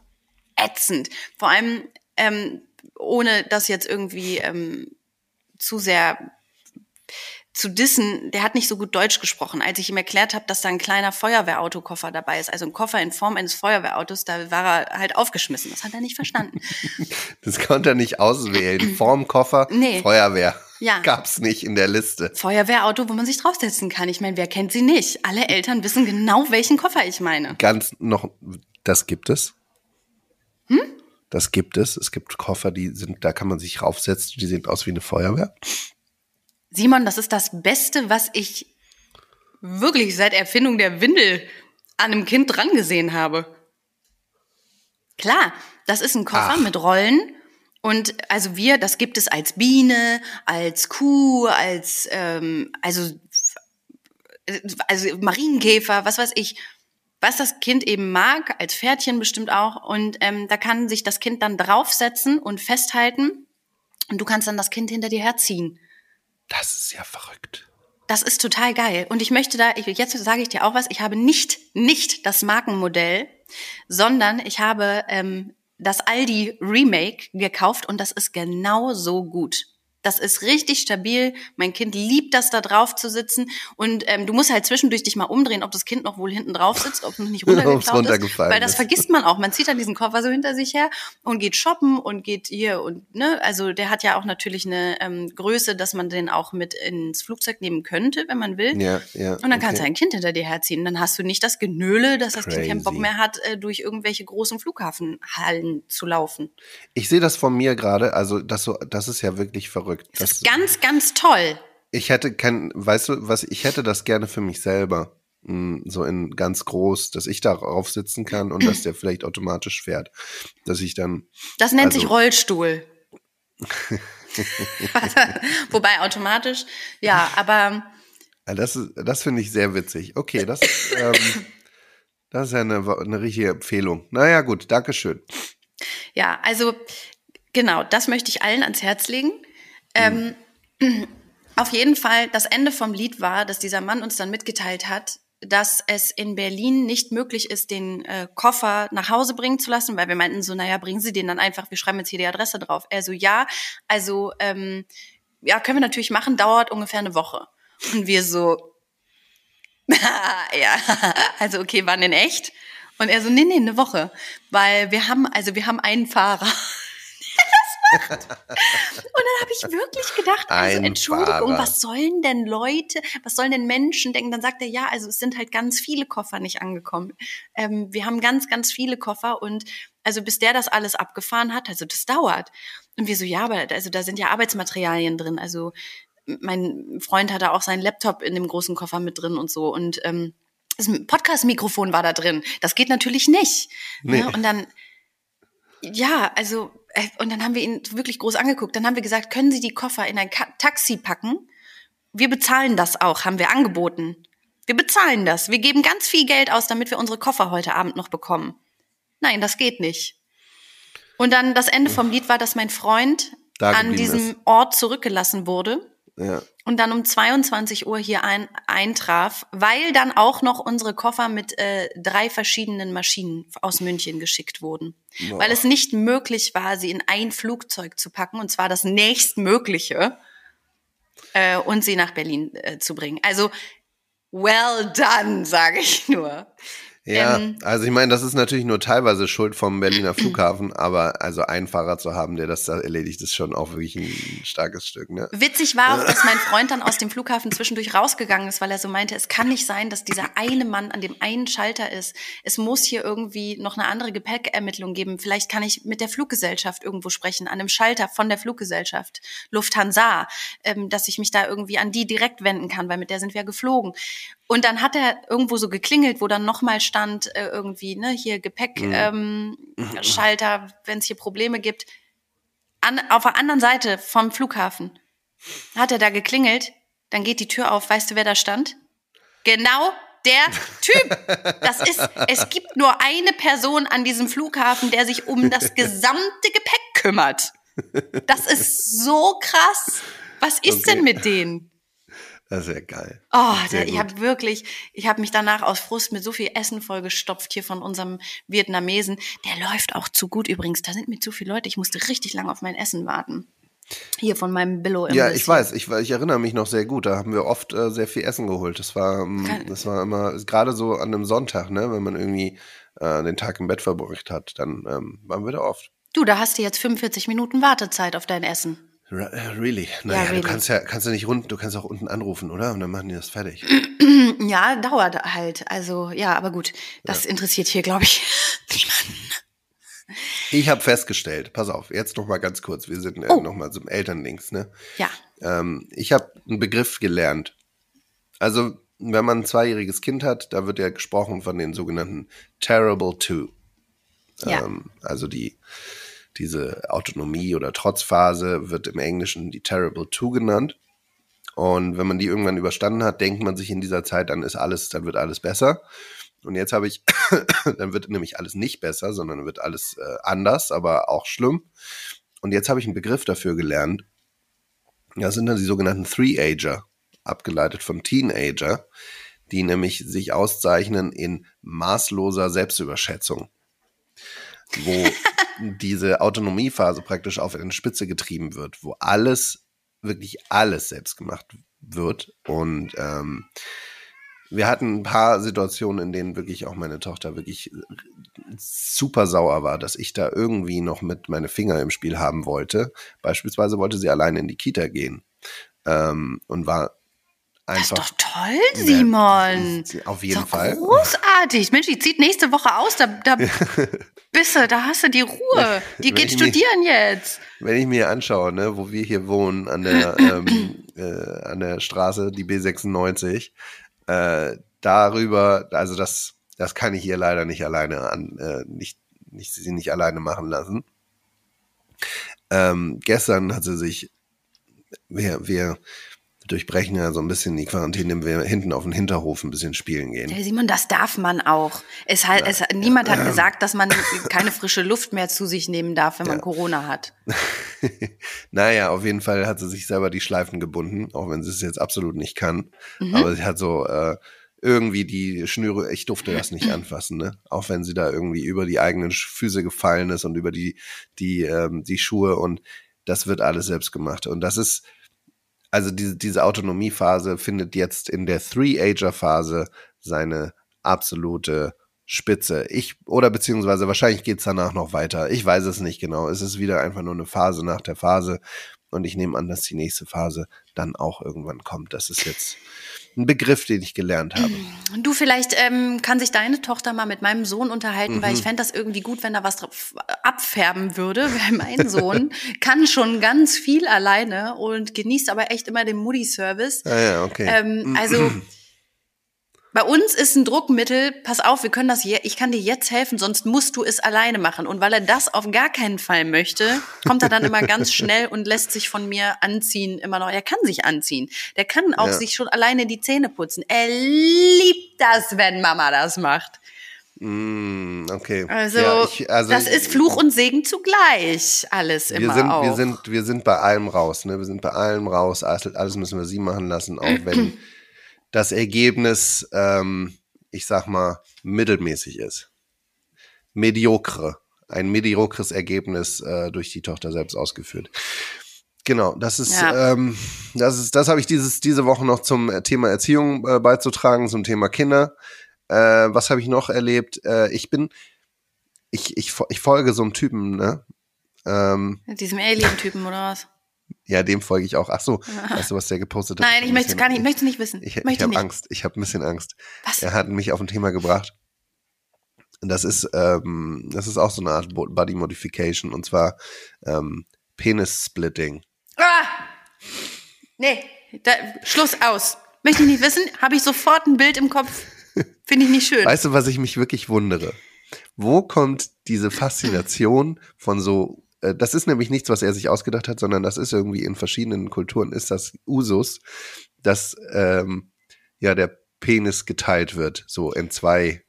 ätzend. Vor allem, ähm, ohne das jetzt irgendwie ähm, zu sehr zu dissen, der hat nicht so gut Deutsch gesprochen. Als ich ihm erklärt habe, dass da ein kleiner Feuerwehrautokoffer dabei ist, also ein Koffer in Form eines Feuerwehrautos, da war er halt aufgeschmissen. Das hat er nicht verstanden. Das konnte er nicht auswählen. Vorm Koffer, Nee. Feuerwehr. Ja. Gab's nicht in der Liste. Feuerwehrauto, wo man sich draufsetzen kann. Ich meine, wer kennt sie nicht? Alle Eltern wissen genau, welchen Koffer ich meine. Ganz noch, das gibt es? Das gibt es. Es gibt Koffer, die sind, da kann man sich raufsetzen, die sehen aus wie eine Feuerwehr. Simon, das ist das Beste, was ich wirklich seit Erfindung der Windel an einem Kind dran gesehen habe. Klar, das ist ein Koffer Ach. mit Rollen. Und also wir, das gibt es als Biene, als Kuh, als ähm, also also Marienkäfer, was weiß ich, was das Kind eben mag, als Pferdchen bestimmt auch. Und ähm, da kann sich das Kind dann draufsetzen und festhalten. Und du kannst dann das Kind hinter dir herziehen. Das ist ja verrückt. Das ist total geil. Und ich möchte da, ich, jetzt sage ich dir auch was, ich habe nicht, nicht das Markenmodell, sondern ich habe ähm, das Aldi Remake gekauft und das ist genau so gut. Das ist richtig stabil. Mein Kind liebt das, da drauf zu sitzen. Und ähm, du musst halt zwischendurch dich mal umdrehen, ob das Kind noch wohl hinten drauf sitzt, ob es noch nicht runtergeklaut ist. Weil das ist. vergisst man auch. Man zieht dann diesen Koffer so hinter sich her und geht shoppen und geht hier und ne, also der hat ja auch natürlich eine ähm, Größe, dass man den auch mit ins Flugzeug nehmen könnte, wenn man will. Ja, ja. Und dann kannst du okay. ein Kind hinter dir herziehen. Dann hast du nicht das Genöle, dass das Kind keinen Bock Crazy. mehr hat, äh, durch irgendwelche großen Flughafenhallen zu laufen. Ich sehe das von mir gerade, also das so, das ist ja wirklich verrückt. Das ist ganz, ganz toll. ich hätte kein, weißt du, was, ich hätte das gerne für mich selber. Mm, So in ganz groß, dass ich darauf sitzen kann und dass der vielleicht automatisch fährt. Dass ich dann, Das nennt Also- sich Rollstuhl. Wobei automatisch, ja, aber Ja, das ist, das finde ich sehr witzig. Okay, das, ähm, das ist ja eine, eine richtige Empfehlung. Naja, gut, Dankeschön. ja, also genau, das möchte ich allen ans Herz legen. Ähm, auf jeden Fall, das Ende vom Lied war, dass dieser Mann uns dann mitgeteilt hat, dass es in Berlin nicht möglich ist, den äh, Koffer nach Hause bringen zu lassen, weil wir meinten so, naja, bringen Sie den dann einfach, wir schreiben jetzt hier die Adresse drauf. Er so, ja, also, ähm, ja, können wir natürlich machen, dauert ungefähr eine Woche. Und wir so, ja, also okay, wann in echt? Und er so, nee, nee, eine Woche. Weil wir haben, also wir haben einen Fahrer. Macht. Und dann habe ich wirklich gedacht, also Ein Entschuldigung, Fahrer. was sollen denn Leute, was sollen denn Menschen denken? Dann sagt er, ja, also es sind halt ganz viele Koffer nicht angekommen. Ähm, wir haben ganz, ganz viele Koffer und also bis der das alles abgefahren hat, also das dauert. Und wir so, ja, aber also da sind ja Arbeitsmaterialien drin. Also mein Freund hatte auch seinen Laptop in dem großen Koffer mit drin und so. Und ähm, das Podcast-Mikrofon war da drin. Das geht natürlich nicht. Nee. Ne? Und dann, ja, also, und dann haben wir ihn wirklich groß angeguckt. Dann haben wir gesagt, können Sie die Koffer in ein Taxi packen? Wir bezahlen das auch, haben wir angeboten. Wir bezahlen das. Wir geben ganz viel Geld aus, damit wir unsere Koffer heute Abend noch bekommen. Nein, das geht nicht. Und dann das Ende vom Lied war, dass mein Freund Da an diesem ist. Ort zurückgelassen wurde Ja. und dann um 22 Uhr hier ein, eintraf, weil dann auch noch unsere Koffer mit äh, drei verschiedenen Maschinen aus München geschickt wurden. Boah. Weil es nicht möglich war, sie in ein Flugzeug zu packen, und zwar das nächstmögliche, äh, und sie nach Berlin äh, zu bringen. Also, well done, sage ich nur. Ja, Ähm, also ich meine, das ist natürlich nur teilweise Schuld vom Berliner Flughafen, aber also einen Fahrer zu haben, der das da erledigt, ist schon auch wirklich ein starkes Stück, ne? Witzig war auch, dass mein Freund dann aus dem Flughafen zwischendurch rausgegangen ist, weil er so meinte, es kann nicht sein, dass dieser eine Mann an dem einen Schalter ist. Es muss hier irgendwie noch eine andere Gepäckermittlung geben. Vielleicht kann ich mit der Fluggesellschaft irgendwo sprechen, an einem Schalter von der Fluggesellschaft, Lufthansa, ähm, dass ich mich da irgendwie an die direkt wenden kann, weil mit der sind wir geflogen. Und dann hat er irgendwo so geklingelt, wo dann nochmal stand, äh, irgendwie, ne, hier Gepäck, ähm, Schalter, wenn es hier Probleme gibt. An, auf der anderen Seite vom Flughafen hat er da geklingelt, dann geht die Tür auf, weißt du, wer da stand? Genau der Typ. Das ist, es gibt nur eine Person an diesem Flughafen, der sich um das gesamte Gepäck kümmert. Das ist so krass. Was ist Okay. denn mit denen? Das ist ja geil. Oh, der, ich habe wirklich, ich habe mich danach aus Frust mit so viel Essen vollgestopft hier von unserem Vietnamesen. Der läuft auch zu gut übrigens. Da sind mir zu viele Leute. Ich musste richtig lange auf mein Essen warten. Hier von meinem Billo. Ja, ich weiß, ich, ich erinnere mich noch sehr gut. Da haben wir oft äh, sehr viel Essen geholt. Das war, ähm, das war immer, gerade so an einem Sonntag, ne, wenn man irgendwie äh, den Tag im Bett verbracht hat, dann ähm, waren wir da oft. Du, da hast du jetzt 45 Minuten Wartezeit auf dein Essen. Äh, Really? Naja, really. du kannst ja, kannst du nicht rund, du kannst auch unten anrufen, oder? Und dann machen die das fertig. Ja, dauert halt. Also, ja, aber gut. Das interessiert hier, glaube ich, niemanden. Ich habe festgestellt, pass auf, jetzt noch mal ganz kurz, wir sind äh, Oh. noch mal zum Elternlinks, ne? Ja. Ähm, ich habe einen Begriff gelernt. Also, wenn man ein zweijähriges Kind hat, da wird ja gesprochen von den sogenannten Terrible Two. Ja. Ähm, also die, diese Autonomie- oder Trotzphase wird im Englischen die Terrible Two genannt. Und wenn man die irgendwann überstanden hat, denkt man sich in dieser Zeit, dann ist alles, dann wird alles besser. Und jetzt habe ich, dann wird nämlich alles nicht besser, sondern wird alles äh, anders, aber auch schlimm. Und jetzt habe ich einen Begriff dafür gelernt. Das sind dann die sogenannten Three-Ager, abgeleitet von Teenager, die nämlich sich auszeichnen in maßloser Selbstüberschätzung, wo diese Autonomiephase praktisch auf eine Spitze getrieben wird, wo alles, wirklich alles selbst gemacht wird. Und ähm, wir hatten ein paar Situationen, in denen wirklich auch meine Tochter wirklich super sauer war, dass ich da irgendwie noch mit meine Finger im Spiel haben wollte. Beispielsweise wollte sie alleine in die Kita gehen ähm, und war Das ist einfach doch toll, Simon. auf Ist jeden Fall. großartig. Mensch, die zieht nächste Woche aus. Da, da bist du, da hast du die Ruhe. Die geht studieren jetzt. Wenn ich mir anschaue, ne, wo wir hier wohnen, an der, ähm, äh, an der Straße, die B96, äh, darüber, also das, das kann ich ihr leider nicht alleine an, äh, nicht, nicht, sie nicht alleine machen lassen. Ähm, gestern hat sie sich, wir, wir durchbrechen ja so ein bisschen die Quarantäne, indem wir hinten auf den Hinterhof ein bisschen spielen gehen. Ja, Simon, das darf man auch. Es halt, es, niemand hat gesagt, dass man keine frische Luft mehr zu sich nehmen darf, wenn man Ja. Corona hat. naja, auf jeden Fall hat sie sich selber die Schleifen gebunden, auch wenn sie es jetzt absolut nicht kann. Mhm. Aber sie hat so äh, irgendwie die Schnüre, ich durfte das nicht anfassen, ne? Auch wenn sie da irgendwie über die eigenen Füße gefallen ist und über die, die, ähm, die Schuhe und das wird alles selbst gemacht. Und das ist, also diese, diese Autonomiephase findet jetzt in der Three-Ager-Phase seine absolute Spitze. Ich, oder beziehungsweise wahrscheinlich geht's danach noch weiter. Ich weiß es nicht genau. Es ist wieder einfach nur eine Phase nach der Phase. Und ich nehme an, dass die nächste Phase dann auch irgendwann kommt. Das ist jetzt ein Begriff, den ich gelernt habe. Du, vielleicht ähm, kann sich deine Tochter mal mit meinem Sohn unterhalten, weil Mhm. ich fände das irgendwie gut, wenn da was drauf abfärben würde, weil mein Sohn kann schon ganz viel alleine und genießt aber echt immer den Mutti-Service. Ah ja, okay. Ähm, also bei uns ist ein Druckmittel, pass auf, wir können das je, ich kann dir jetzt helfen, sonst musst du es alleine machen. Und weil er das auf gar keinen Fall möchte, kommt er dann immer ganz schnell und lässt sich von mir anziehen, immer noch. Er kann sich anziehen. Der kann auch Ja. sich schon alleine die Zähne putzen. Er liebt das, wenn Mama das macht. Mm, okay. Also, Ja, ich- also das ist Fluch und Segen zugleich. Alles wir immer sind, auch. wir sind, wir sind bei allem raus, ne? Wir sind bei allem raus. Alles, alles müssen wir sie machen lassen, auch wenn das Ergebnis, ähm, ich sag mal, mittelmäßig ist. Mediokre. Ein mediokres Ergebnis äh, durch die Tochter selbst ausgeführt. Genau, das ist, Ja. ähm, das ist, das habe ich dieses, diese Woche noch zum äh, Thema Erziehung äh, beizutragen, zum Thema Kinder. Äh, was habe ich noch erlebt? Äh, ich bin, ich, ich, ich folge so einem Typen, ne? Ähm, diesem Alien-Typen oder was? Ja, dem folge ich auch. Ach so, weißt du, was der gepostet hat? Nein, ich möchte bisschen- gar nicht, ich möchte nicht wissen. Ich, möchte ich habe. Angst. Ich habe ein bisschen Angst. Was? Er hat mich auf ein Thema gebracht. Das ist, ähm, das ist auch so eine Art Bo- Body Modification und zwar ähm, Penis Splitting. Ah! Nee, da, Schluss aus. Möchte ich nicht wissen, habe ich sofort ein Bild im Kopf. Finde ich nicht schön. Weißt du, was ich mich wirklich wundere? Wo kommt diese Faszination von so, das ist nämlich nichts, was er sich ausgedacht hat, sondern das ist irgendwie in verschiedenen Kulturen ist das Usus, dass ähm, ja der Penis geteilt wird, so in zwei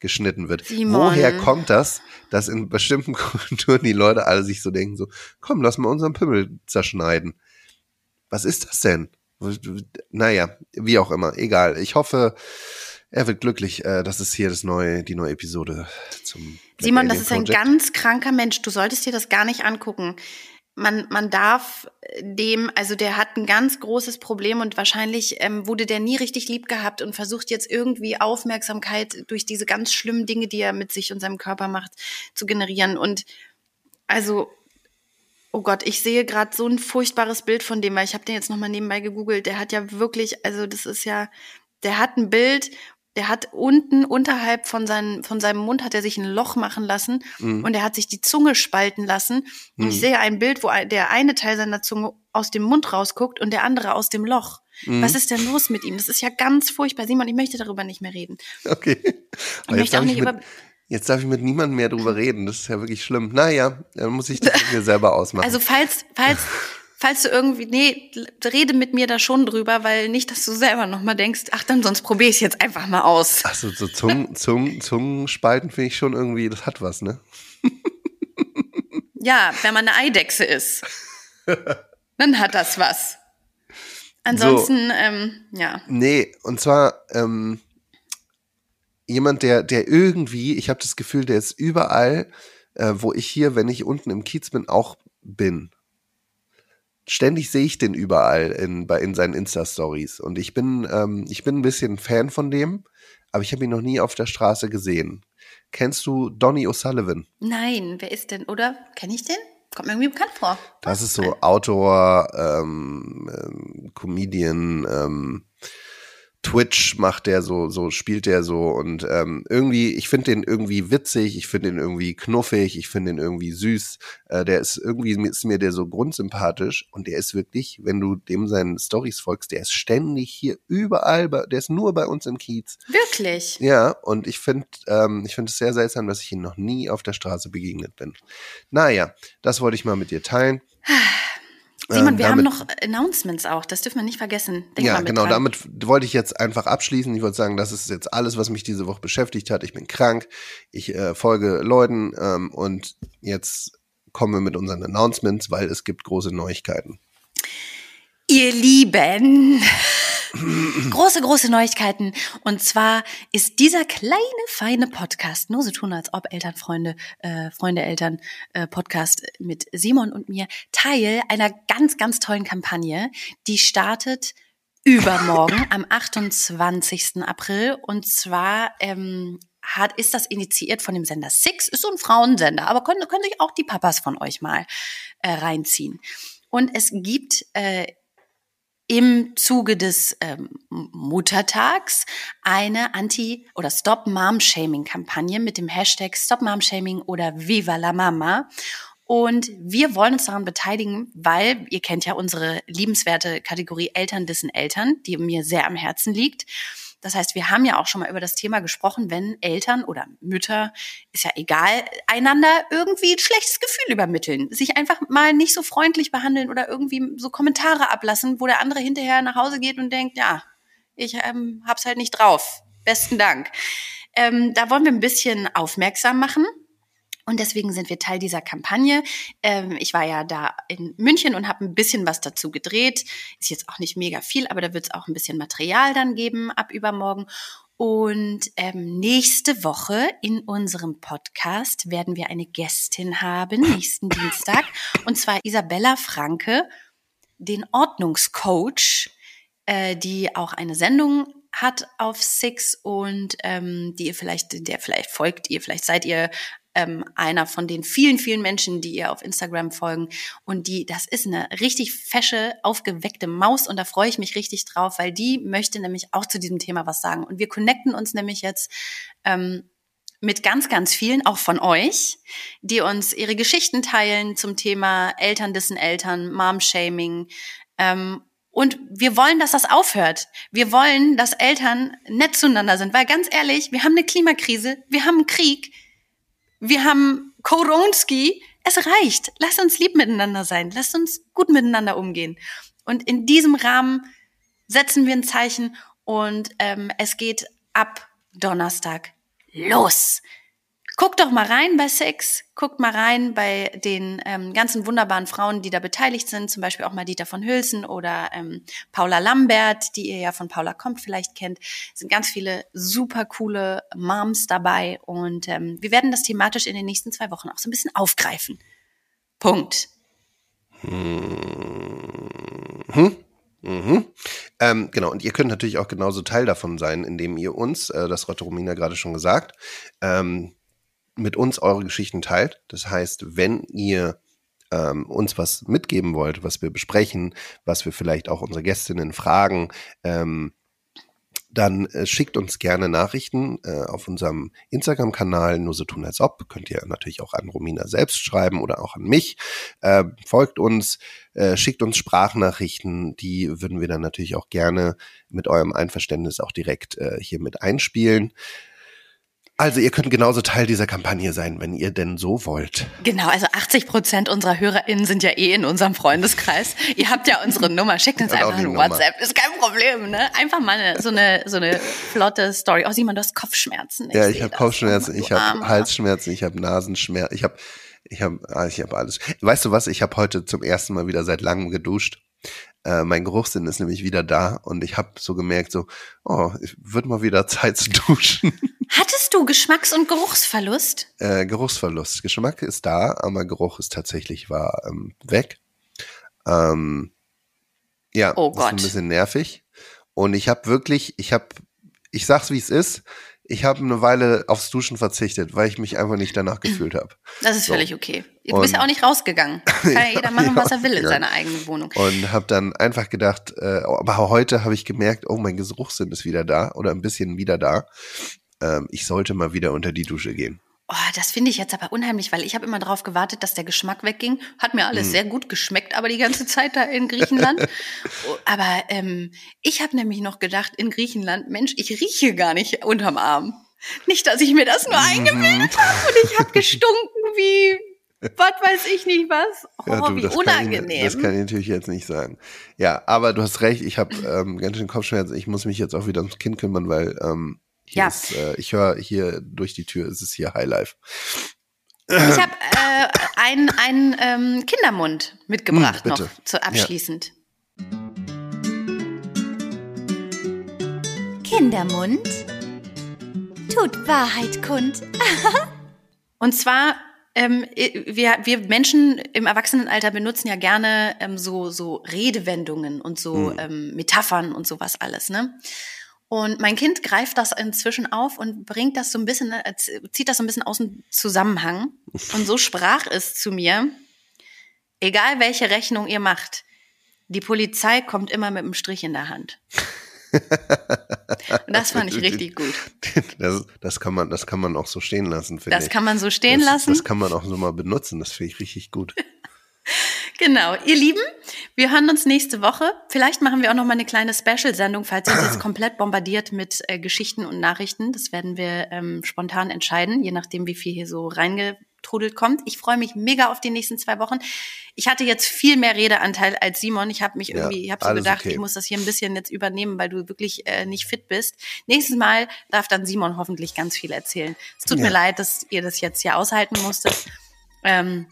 geschnitten wird. Simon. Woher kommt das, dass in bestimmten Kulturen die Leute alle sich so denken, so, komm, lass mal unseren Pimmel zerschneiden. Was ist das denn? Naja, wie auch immer, egal. Ich hoffe, er wird glücklich. Äh, das ist hier das neue, die neue Episode zum Simon, das ist ein ganz kranker Mensch. Du solltest dir das gar nicht angucken. Man, man darf dem, also der hat ein ganz großes Problem und wahrscheinlich ähm, wurde der nie richtig lieb gehabt und versucht jetzt irgendwie Aufmerksamkeit durch diese ganz schlimmen Dinge, die er mit sich und seinem Körper macht, zu generieren. Und also, oh Gott, ich sehe gerade so ein furchtbares Bild von dem, weil ich habe den jetzt nochmal nebenbei gegoogelt. Der hat ja wirklich, also das ist ja, der hat ein Bild, der hat unten unterhalb von, seinen, von seinem Mund hat er sich ein Loch machen lassen Mhm. und er hat sich die Zunge spalten lassen. Und Mhm. ich sehe ein Bild, wo der eine Teil seiner Zunge aus dem Mund rausguckt und der andere aus dem Loch. Mhm. Was ist denn los mit ihm? Das ist ja ganz furchtbar. Simon, ich möchte darüber nicht mehr reden. Okay. Ich Aber jetzt möchte auch darf, ich nicht mit, über. jetzt darf ich mit niemandem mehr drüber reden. Das ist ja wirklich schlimm. Naja, dann muss ich das mit mir selber ausmachen. Also falls, falls, falls du irgendwie, nee, rede mit mir da schon drüber, weil nicht, dass du selber nochmal denkst, ach dann, sonst probiere ich es jetzt einfach mal aus. Ach so, so Zungen, Zungen, Zungenspalten finde ich schon irgendwie, das hat was, ne? Ja, wenn man eine Eidechse ist, dann hat das was. Ansonsten, ähm, ja. Nee, und zwar ähm, jemand, der, der irgendwie, ich habe das Gefühl, der ist überall, äh, wo ich hier, wenn ich unten im Kiez bin, auch bin. Ständig sehe ich den überall in, bei, in seinen Insta-Stories. Und ich bin, ähm, ich bin ein bisschen Fan von dem, aber ich habe ihn noch nie auf der Straße gesehen. Kennst du Donny O'Sullivan? Nein, wer ist denn, oder? Kenne ich den? Kommt mir irgendwie bekannt vor. Das ist so Autor, ähm, ähm, Comedian, ähm, Twitch macht der so, so spielt der so und ähm, irgendwie, ich finde den irgendwie witzig, ich finde den irgendwie knuffig, ich finde den irgendwie süß. Äh, der ist irgendwie ist mir der so grundsympathisch und der ist wirklich, wenn du dem seinen Stories folgst, der ist ständig hier überall, bei, der ist nur bei uns im Kiez. Wirklich? Ja, und ich finde, ähm, ich finde es sehr seltsam, dass ich ihm noch nie auf der Straße begegnet bin. Naja, das wollte ich mal mit dir teilen. Simon, Ähm, wir haben noch Announcements auch, das dürfen wir nicht vergessen. Denk ja, genau, dran. damit wollte ich jetzt einfach abschließen. Ich wollte sagen, das ist jetzt alles, was mich diese Woche beschäftigt hat. Ich bin krank, ich äh, folge Leuten ähm, und jetzt kommen wir mit unseren Announcements, weil es gibt große Neuigkeiten. Ihr Lieben, große, große Neuigkeiten. Und zwar ist dieser kleine, feine Podcast, nur so tun, als ob Elternfreunde, äh, Freunde, Eltern, äh, Podcast mit Simon und mir, Teil einer ganz, ganz tollen Kampagne, die startet übermorgen am 28. April. Und zwar ähm, hat, ist das initiiert von dem Sender Six, ist so ein Frauensender, aber können, können sich auch die Papas von euch mal äh, reinziehen. Und es gibt äh, im Zuge des ähm, Muttertags eine Anti- oder Stop Mom Shaming Kampagne mit dem Hashtag Stop Mom Shaming oder Viva la Mama. Und wir wollen uns daran beteiligen, weil ihr kennt ja unsere liebenswerte Kategorie Eltern dissen Eltern, die mir sehr am Herzen liegt. Das heißt, wir haben ja auch schon mal über das Thema gesprochen, wenn Eltern oder Mütter, ist ja egal, einander irgendwie ein schlechtes Gefühl übermitteln, sich einfach mal nicht so freundlich behandeln oder irgendwie so Kommentare ablassen, wo der andere hinterher nach Hause geht und denkt, ja, ich ähm, hab's halt nicht drauf. Besten Dank. Ähm, da wollen wir ein bisschen aufmerksam machen. Und deswegen sind wir Teil dieser Kampagne. Ähm, ich war ja da in München und habe ein bisschen was dazu gedreht. Ist jetzt auch nicht mega viel, aber da wird es auch ein bisschen Material dann geben ab übermorgen. Und ähm, nächste Woche in unserem Podcast werden wir eine Gästin haben, nächsten Dienstag. Und zwar Isabella Franke, den Ordnungscoach, äh, die auch eine Sendung hat auf Six und ähm, die ihr vielleicht, der vielleicht folgt ihr, vielleicht seid ihr ähm, einer von den vielen, vielen Menschen, die ihr auf Instagram folgen. Und die, das ist eine richtig fesche, aufgeweckte Maus und da freue ich mich richtig drauf, weil die möchte nämlich auch zu diesem Thema was sagen. Und wir connecten uns nämlich jetzt ähm, mit ganz, ganz vielen, auch von euch, die uns ihre Geschichten teilen zum Thema Eltern dissen Eltern, Mom-Shaming. Ähm, und wir wollen, dass das aufhört. Wir wollen, dass Eltern nett zueinander sind. Weil ganz ehrlich, wir haben eine Klimakrise, wir haben einen Krieg, wir haben Koronski. Es reicht. Lasst uns lieb miteinander sein. Lasst uns gut miteinander umgehen. Und in diesem Rahmen setzen wir ein Zeichen und ähm, es geht ab Donnerstag los. Guckt doch mal rein bei Sex, guckt mal rein bei den ähm, ganzen wunderbaren Frauen, die da beteiligt sind, zum Beispiel auch mal Dieter von Hülsen oder ähm, Paula Lambert, die ihr ja von Paula kommt vielleicht kennt. Es sind ganz viele super coole Moms dabei und ähm, wir werden das thematisch in den nächsten zwei Wochen auch so ein bisschen aufgreifen. Punkt. Mhm. Mhm. Ähm, genau, und ihr könnt natürlich auch genauso Teil davon sein, indem ihr uns, äh, das hatte Romina gerade schon gesagt, ähm, mit uns eure Geschichten teilt. Das heißt, wenn ihr ähm, uns was mitgeben wollt, was wir besprechen, was wir vielleicht auch unsere Gästinnen fragen, ähm, dann äh, schickt uns gerne Nachrichten äh, auf unserem Instagram-Kanal, nur so tun als ob. Könnt ihr natürlich auch an Romina selbst schreiben oder auch an mich. Äh, folgt uns, äh, schickt uns Sprachnachrichten, die würden wir dann natürlich auch gerne mit eurem Einverständnis auch direkt äh, hier mit einspielen. Also ihr könnt genauso Teil dieser Kampagne sein, wenn ihr denn so wollt. Genau, also 80 Prozent unserer HörerInnen sind ja eh in unserem Freundeskreis. ihr habt ja unsere Nummer, schickt uns einfach eine. WhatsApp, ist kein Problem, ne? Einfach mal eine, so eine so eine flotte Story. Oh Simon, du hast Kopfschmerzen. ja, seh ich habe. Kopfschmerzen, Oh, ich habe. Halsschmerzen, ich habe Nasenschmerzen, ich habe ich habe ich habe alles. Weißt du was, ich habe heute zum ersten Mal wieder seit langem geduscht. Äh, mein Geruchssinn ist nämlich wieder da und ich habe so gemerkt, so, oh, es wird mal wieder Zeit zu duschen. Hattest du Geschmacks- und Geruchsverlust? äh, Geruchsverlust. Geschmack ist da, aber Geruch ist tatsächlich war ähm, weg. Ähm, ja, Oh das ist ein Gott. bisschen nervig. Und ich habe wirklich, ich habe, ich sag's wie es ist, ich habe eine Weile aufs Duschen verzichtet, weil ich mich einfach nicht danach gefühlt habe. Das ist So. völlig okay. Du bist Und- ja auch nicht rausgegangen. Kann ja jeder machen, was er will in seiner eigenen Wohnung. Und habe dann einfach gedacht, äh, aber heute habe ich gemerkt, oh, mein Geruchssinn ist wieder da oder ein bisschen wieder da. Ähm, ich sollte mal wieder unter die Dusche gehen. Oh, das finde ich jetzt aber unheimlich, weil ich habe immer darauf gewartet, dass der Geschmack wegging. Hat mir alles sehr gut geschmeckt, aber die ganze Zeit da in Griechenland. Oh, aber ähm, ich habe nämlich noch gedacht, in Griechenland, Mensch, ich rieche gar nicht unterm Arm. Nicht, dass ich mir das Mhm. nur eingebildet habe und ich habe gestunken wie, was weiß ich nicht was. Oh, Ja, du, wie das Kann ich, unangenehm. das kann ich natürlich jetzt nicht sagen. Ja, aber du hast recht, ich habe ähm, ganz schön Kopfschmerzen. Ich muss mich jetzt auch wieder ums Kind kümmern, weil ähm, hier Ja. ist, äh, ich höre hier durch die Tür, ist es hier Highlife. Ich habe äh, einen, einen ähm, Kindermund mitgebracht Hm, bitte. noch zu abschließend. Kindermund tut Wahrheit kund. Und zwar, ähm, wir, wir Menschen im Erwachsenenalter benutzen ja gerne ähm, so, so Redewendungen und so ähm, Metaphern und sowas alles, ne? Und mein Kind greift das inzwischen auf und bringt das so ein bisschen, äh, zieht das so ein bisschen aus dem Zusammenhang. Und so sprach es zu mir, egal welche Rechnung ihr macht, die Polizei kommt immer mit einem Strich in der Hand. Und das fand ich richtig gut. Das, das, kann man, das kann man auch so stehen lassen, finde ich. Das kann man so stehen das, lassen. Das kann man auch so mal benutzen, das finde ich richtig gut. Genau, ihr Lieben, wir hören uns nächste Woche. Vielleicht machen wir auch noch mal eine kleine Special-Sendung, falls ihr uns jetzt komplett bombardiert mit äh, Geschichten und Nachrichten. Das werden wir ähm, spontan entscheiden, je nachdem, wie viel hier so reingetrudelt kommt. Ich freue mich mega auf die nächsten zwei Wochen. Ich hatte jetzt viel mehr Redeanteil als Simon. Ich habe mich Ja, irgendwie, ich habe so gedacht, okay. ich muss das hier ein bisschen jetzt übernehmen, weil du wirklich äh, nicht fit bist. Nächstes Mal darf dann Simon hoffentlich ganz viel erzählen. Es tut Ja. mir leid, dass ihr das jetzt hier aushalten musstet. Ähm,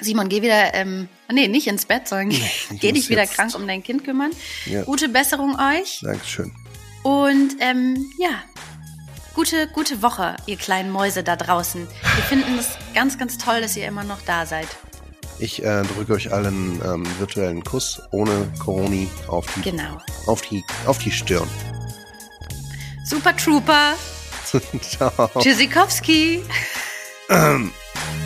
Simon, geh wieder, ähm, nee, nicht ins Bett, sondern ich geh dich wieder jetzt- krank um dein Kind kümmern. Ja. Gute Besserung euch Dankeschön. und ähm, ja, gute, gute Woche, ihr kleinen Mäuse da draußen. Wir finden es ganz, ganz toll, dass ihr immer noch da seid. Ich äh, drücke euch allen ähm, virtuellen Kuss ohne Coroni auf die, Genau. auf die, auf die Stirn. Super Trooper, Ciao. Tschüssikowski. Ähm,